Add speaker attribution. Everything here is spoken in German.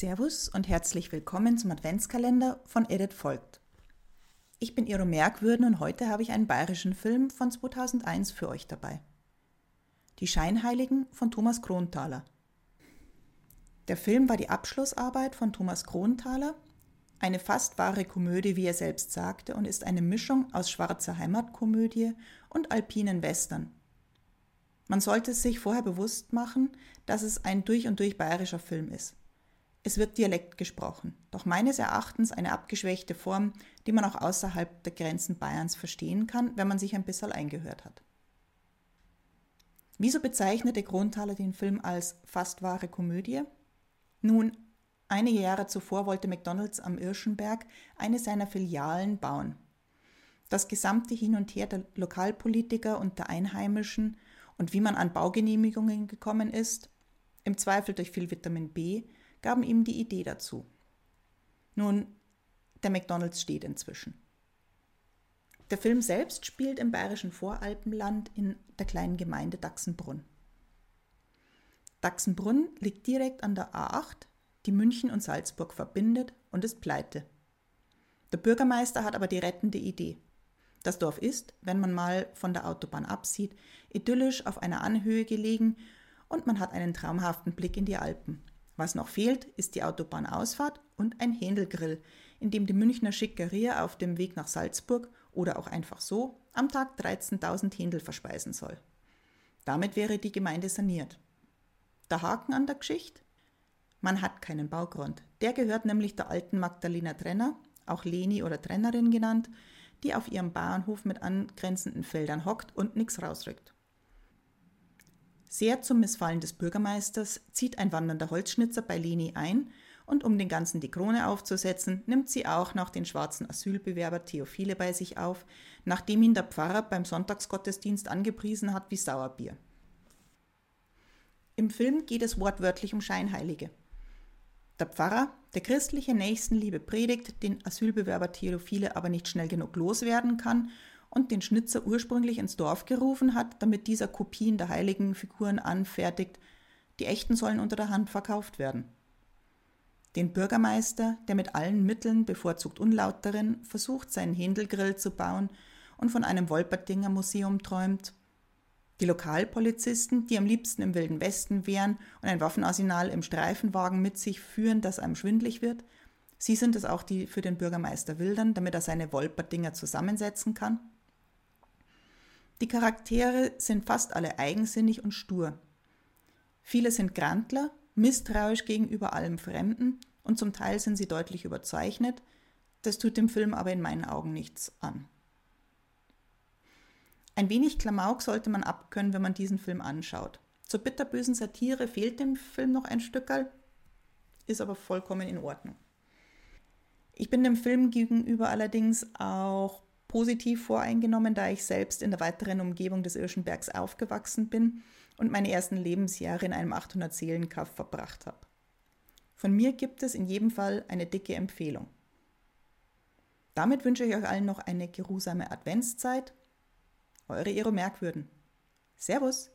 Speaker 1: Servus und herzlich willkommen zum Adventskalender von Edith Folgt. Ich bin Iro Merkwürden und heute habe ich einen bayerischen Film von 2001 für euch dabei. Die Scheinheiligen von Thomas Kronthaler. Der Film war die Abschlussarbeit von Thomas Kronthaler, eine fast wahre Komödie, wie er selbst sagte, und ist eine Mischung aus schwarzer Heimatkomödie und alpinen Western. Man sollte sich vorher bewusst machen, dass es ein durch und durch bayerischer Film ist. Es wird Dialekt gesprochen, doch meines Erachtens eine abgeschwächte Form, die man auch außerhalb der Grenzen Bayerns verstehen kann, wenn man sich ein bisschen eingehört hat. Wieso bezeichnete Kronthaler den Film als fast wahre Komödie? Nun, einige Jahre zuvor wollte McDonald's am Irschenberg eine seiner Filialen bauen. Das gesamte Hin und Her der Lokalpolitiker und der Einheimischen und wie man an Baugenehmigungen gekommen ist, im Zweifel durch viel Vitamin B, gaben ihm die Idee dazu. Nun, der McDonald's steht inzwischen. Der Film selbst spielt im bayerischen Voralpenland in der kleinen Gemeinde Dachsenbrunn. Dachsenbrunn liegt direkt an der A8, die München und Salzburg verbindet und ist pleite. Der Bürgermeister hat aber die rettende Idee. Das Dorf ist, wenn man mal von der Autobahn absieht, idyllisch auf einer Anhöhe gelegen und man hat einen traumhaften Blick in die Alpen. Was noch fehlt, ist die Autobahnausfahrt und ein Händelgrill, in dem die Münchner Schickeria auf dem Weg nach Salzburg oder auch einfach so am Tag 13.000 Händel verspeisen soll. Damit wäre die Gemeinde saniert. Der Haken an der Geschichte? Man hat keinen Baugrund. Der gehört nämlich der alten Magdalena Trenner, auch Leni oder Trennerin genannt, die auf ihrem Bauernhof mit angrenzenden Feldern hockt und nichts rausrückt. Sehr zum Missfallen des Bürgermeisters zieht ein wandernder Holzschnitzer bei Leni ein und um den Ganzen die Krone aufzusetzen, nimmt sie auch noch den schwarzen Asylbewerber Theophile bei sich auf, nachdem ihn der Pfarrer beim Sonntagsgottesdienst angepriesen hat wie Sauerbier. Im Film geht es wortwörtlich um Scheinheilige. Der Pfarrer, der christliche Nächstenliebe predigt, den Asylbewerber Theophile aber nicht schnell genug loswerden kann und den Schnitzer ursprünglich ins Dorf gerufen hat, damit dieser Kopien der heiligen Figuren anfertigt. Die echten sollen unter der Hand verkauft werden. Den Bürgermeister, der mit allen Mitteln, bevorzugt unlauteren, versucht, seinen Händelgrill zu bauen und von einem Wolpertinger Museum träumt. Die Lokalpolizisten, die am liebsten im Wilden Westen wären und ein Waffenarsenal im Streifenwagen mit sich führen, das einem schwindlig wird. Sie sind es auch, die für den Bürgermeister wildern, damit er seine Wolperdinger zusammensetzen kann. Die Charaktere sind fast alle eigensinnig und stur. Viele sind Grantler, misstrauisch gegenüber allem Fremden und zum Teil sind sie deutlich überzeichnet. Das tut dem Film aber in meinen Augen nichts an. Ein wenig Klamauk sollte man abkönnen, wenn man diesen Film anschaut. Zur bitterbösen Satire fehlt dem Film noch ein Stückerl, ist aber vollkommen in Ordnung. Ich bin dem Film gegenüber allerdings auch positiv voreingenommen, da ich selbst in der weiteren Umgebung des Irschenbergs aufgewachsen bin und meine ersten Lebensjahre in einem 800-Seelen-Kaff verbracht habe. Von mir gibt es in jedem Fall eine dicke Empfehlung. Damit wünsche ich euch allen noch eine geruhsame Adventszeit. Eure Ero Merkwürden. Servus!